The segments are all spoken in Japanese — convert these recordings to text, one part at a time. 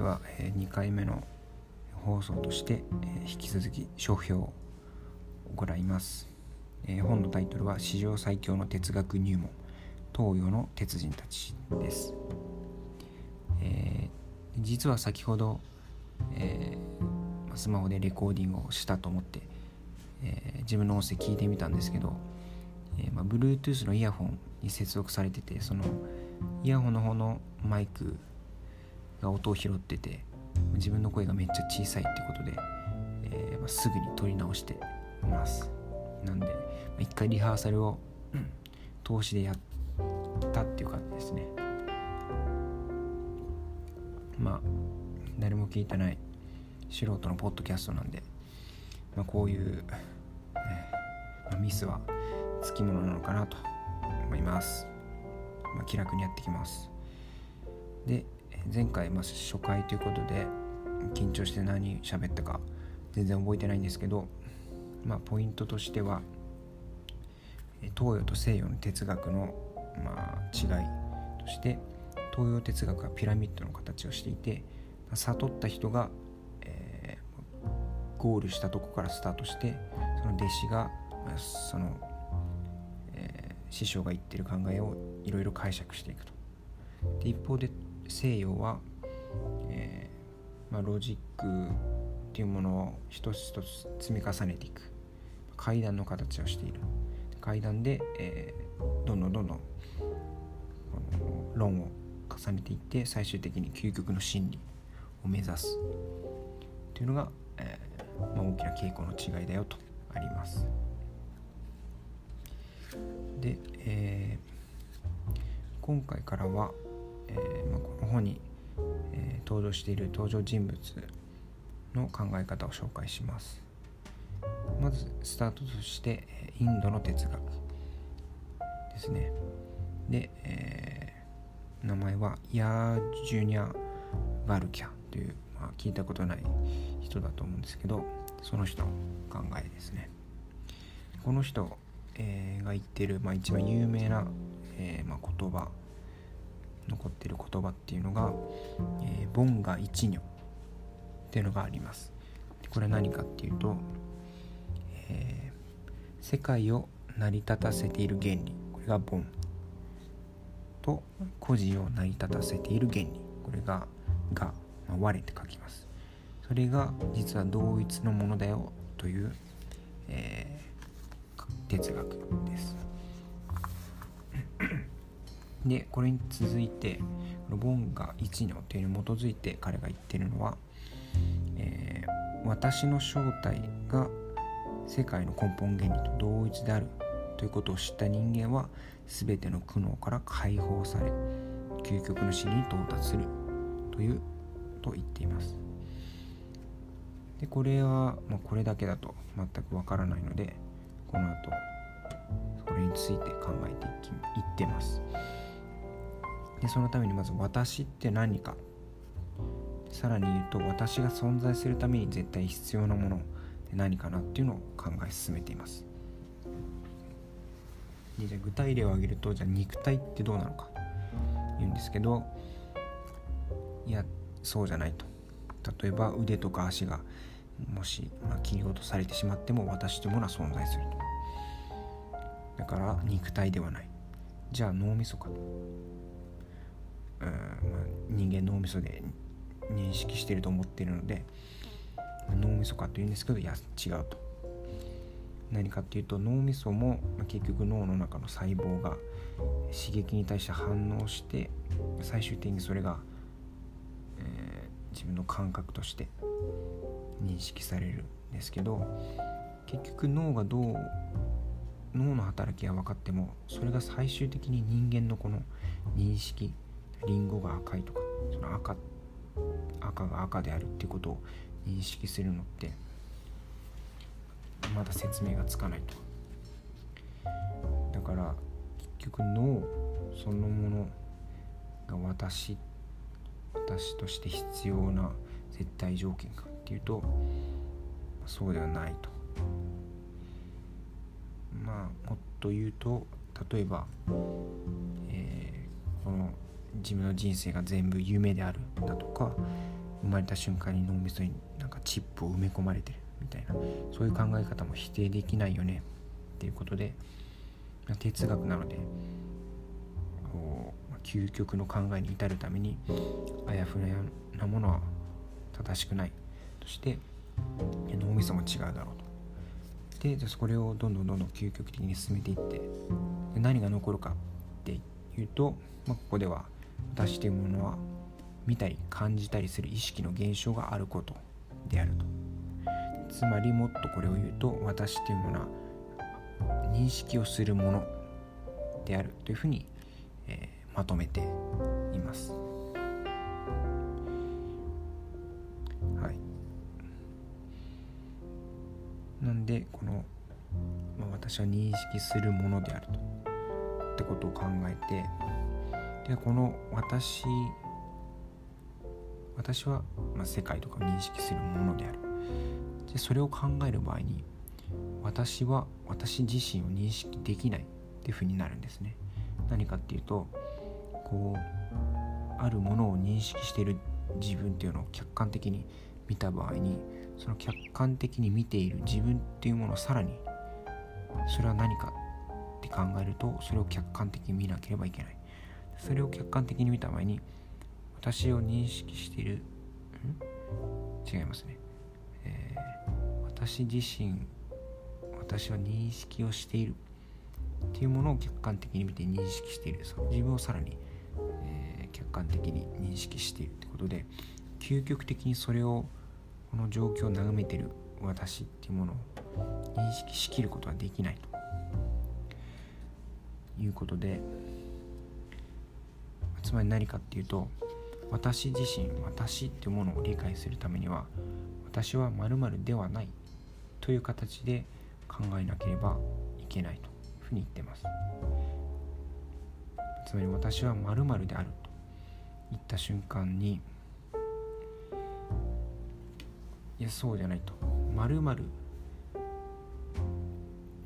では、え2回目の放送として、引き続き書評を行います、え本のタイトルは「史上最強の哲学入門。東洋の鉄人たち」です、えー、実は先ほど、えー、スマホでレコーディングをしたと思って、えー、自分の音声聞いてみたんですけど、えまあ、Bluetooth のイヤホンに接続されててそのイヤホンの方のマイクが音を拾ってて自分の声がめっちゃ小さいってことで、えー、まあ、すぐに撮り直してます。なんで、一回リハーサルを、うん、通しでやったっていう感じですね。まあ誰も聞いてない素人のポッドキャストなんで、まあ、こういう、えーまあ、ミスはつきものなのかなと思います、まあ、気楽にやってきます。で前回、まあ、初回ということで緊張して何喋ったか全然覚えてないんですけど、まあ、ポイントとしては東洋と西洋の哲学の、まあ、違いとして東洋哲学はピラミッドの形をしていて悟った人が、えー、ゴールしたとこからスタートしてその弟子がその、えー、師匠が言ってる考えをいろいろ解釈していくと。で一方で西洋は、えー、まあ、ロジックっていうものを一つ一つ積み重ねていく。階段の形をしている。階段で、えー、どんどんどんどん論を重ねていって最終的に究極の真理を目指すというのが、えー、まあ、大きな傾向の違いだよとあります。で、えー、今回からはえー、まあ、本に、えー、登場している登場人物の考え方を紹介します。まずスタートとしてインドの哲学ですね。で、えー、名前はヤージュニャ・バルキャという、まあ、聞いたことない人だと思うんですけどその人の考えですね。この人、えー、が言ってる、まあ、一番有名な、えーまあ、言葉残ってる言葉っていうのが、えー、ボンガ一如っていうのがあります。これは何かっていうと、えー、世界を成り立たせている原理。これがボンと孤児を成り立たせている原理。これがが、まあ、我って書きます。それが実は同一のものだよという、えー、哲学です。でこれに続いてボンガ一如というのに基づいて彼が言ってるのは、えー、私の正体が世界の根本原理と同一であるということを知った人間は全ての苦悩から解放され究極の死に到達するというと言っていますでこれは、まあ、これだけだと全くわからないのでこの後これについて考えていきいってます。でそのためにまず私って何か。さらに言うと私が存在するために絶対必要なもの。って何かなっていうのを考え進めています。でじゃあ具体例を挙げるとじゃあ肉体ってどうなのか。言うんですけどいやそうじゃないと。例えば腕とか足がもし、まあ、切り落とされてしまっても私というものは存在すると。だから肉体ではない。じゃあ脳みそか。うん、人間脳みそで認識してると思っているので脳みそかというんですけどいや違うと。何かっていうと脳みそも、まあ、結局脳の中の細胞が刺激に対して反応して最終的にそれが、えー、自分の感覚として認識されるんですけど結局脳がどう脳の働きが分かってもそれが最終的に人間のこの認識リンゴが赤いとかその赤赤が赤であるっていうことを認識するのってまだ説明がつかないと。だから結局脳そのものが私私として必要な絶対条件かっていうとそうではないと。まあもっと言うと例えば、えー、この自分の人生が全部夢であるだとか、生まれた瞬間に脳みそになんかチップを埋め込まれてるみたいなそういう考え方も否定できないよねっていうことで哲学なので究極の考えに至るためにあやふやなものは正しくないとして脳みそも違うだろうと。でじゃそれをどんどんどんどん究極的に進めていってで何が残るかっていうと、まあ、ここでは私というものは見たり感じたりする意識の現象があることであると。つまりもっとこれを言うと私というものは認識をするものであるというふうに、えー、まとめています。はい、なんでこの、まあ、私は認識するものであると。ってことを考えてでこの私私は、ま、世界とかを認識するものである。でそれを考える場合に私は私自身を認識できないっていうふうになるんですね。何かっていうとこうあるものを認識している自分っていうのを客観的に見た場合にその客観的に見ている自分っていうものをさらにそれは何かって考えるとそれを客観的に見なければいけない。それを客観的に見た場合に私を認識している違いますね、えー、私自身私は認識をしている。っていうものを客観的に見て認識している。その自分をさらに、えー、客観的に認識しているってことで究極的にそれをこの状況を眺めてる私っていうものを認識しきることはできないということでつまり何かっていうと私自身私っていうものを理解するためには私は〇〇ではないという形で考えなければいけないというふうに言ってます。つまり私は〇〇であると。言った瞬間にいやそうじゃないと。〇〇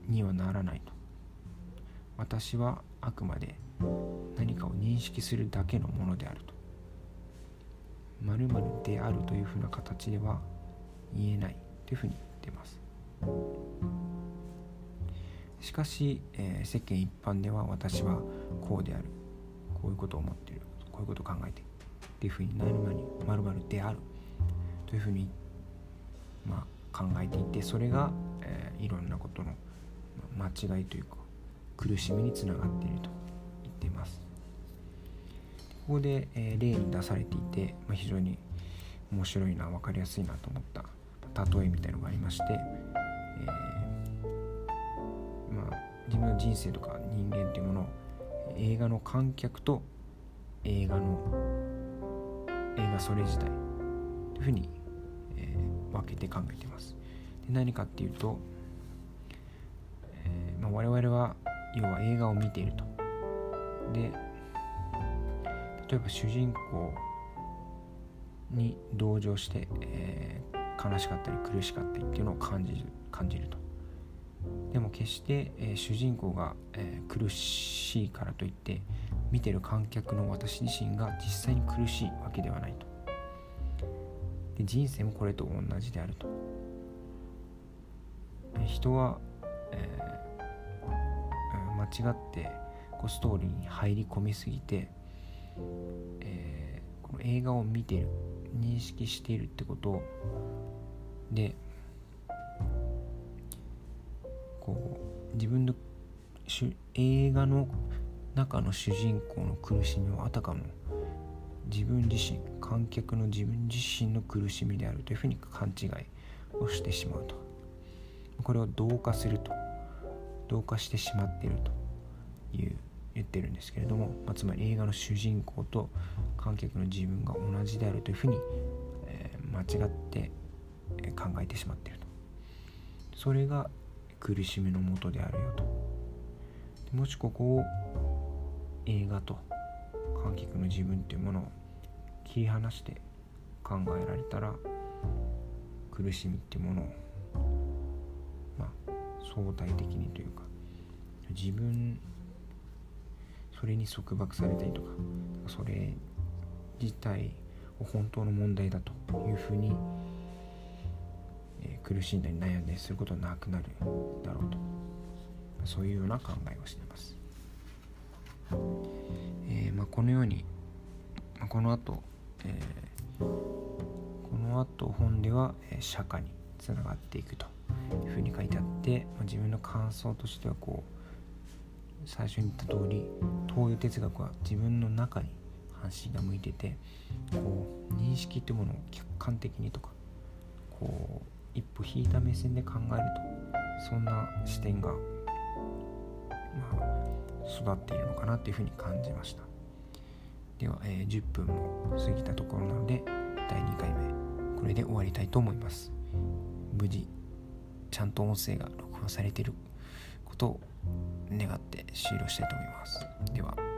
にはならないと。私はあくまで何かを認識するだけのものであると。〇〇であるというふうな形では言えないというふうに言ってます。しかし、えー、世間一般では私はこうである。こういうことを思っている。こういうことを考えて。っていうふうになる前に〇〇であるというふうに、まあ、考えていてそれが、えー、いろんなことの間違いというか苦しみにつながっていると。ここで、えー、例に出されていて、まあ、非常に面白いな分かりやすいなと思った例えみたいのがありまして、えー、まあ、自分の人生とか人間っていうものを映画の観客と映画の映画それ自体というふうに、えー、分けて考えています。で何かっていうと、えーまあ、我々は要は映画を見ていると。で例えば主人公に同情して、えー、悲しかったり苦しかったりっていうのを感じる感じると。でも決して、えー、主人公が、えー、苦しいからといって見てる観客の私自身が実際に苦しいわけではないと。で人生もこれと同じであると。人は、えー、間違ってこうストーリーに入り込みすぎてえー、この映画を見てる認識しているってこと。でこう自分の映画の中の主人公の苦しみはあたかも自分自身観客の自分自身の苦しみであるというふうに勘違いをしてしまうと。これを同化すると。同化してしまっているという言ってるんですけれども、まあ、つまり映画の主人公と観客の自分が同じであるというふうに、えー、間違って考えてしまっていると。それが苦しみのもとであるよと。もしここを映画と観客の自分というものを切り離して考えられたら苦しみっていうものをまあ相対的にというか自分それに束縛されたりとかそれ自体を本当の問題だというふうに、えー、苦しんだり悩んだりすることはなくなるだろうと。そういうような考えをしています、えーまあ、このように、まあ、この後、えー、この後本では、えー、釈迦につながっていくというふうに書いてあって、まあ、自分の感想としてはこう最初に言った通り東洋哲学は自分の中に関心が向いててこう認識ってものを客観的にとかこう一歩引いた目線で考えるとそんな視点が、まあ、育っているのかなというふうに感じました。では、えー、10分も過ぎたところなので第2回目これで終わりたいと思います。無事ちゃんと音声が録音されていることを願って終了したいと思います。では。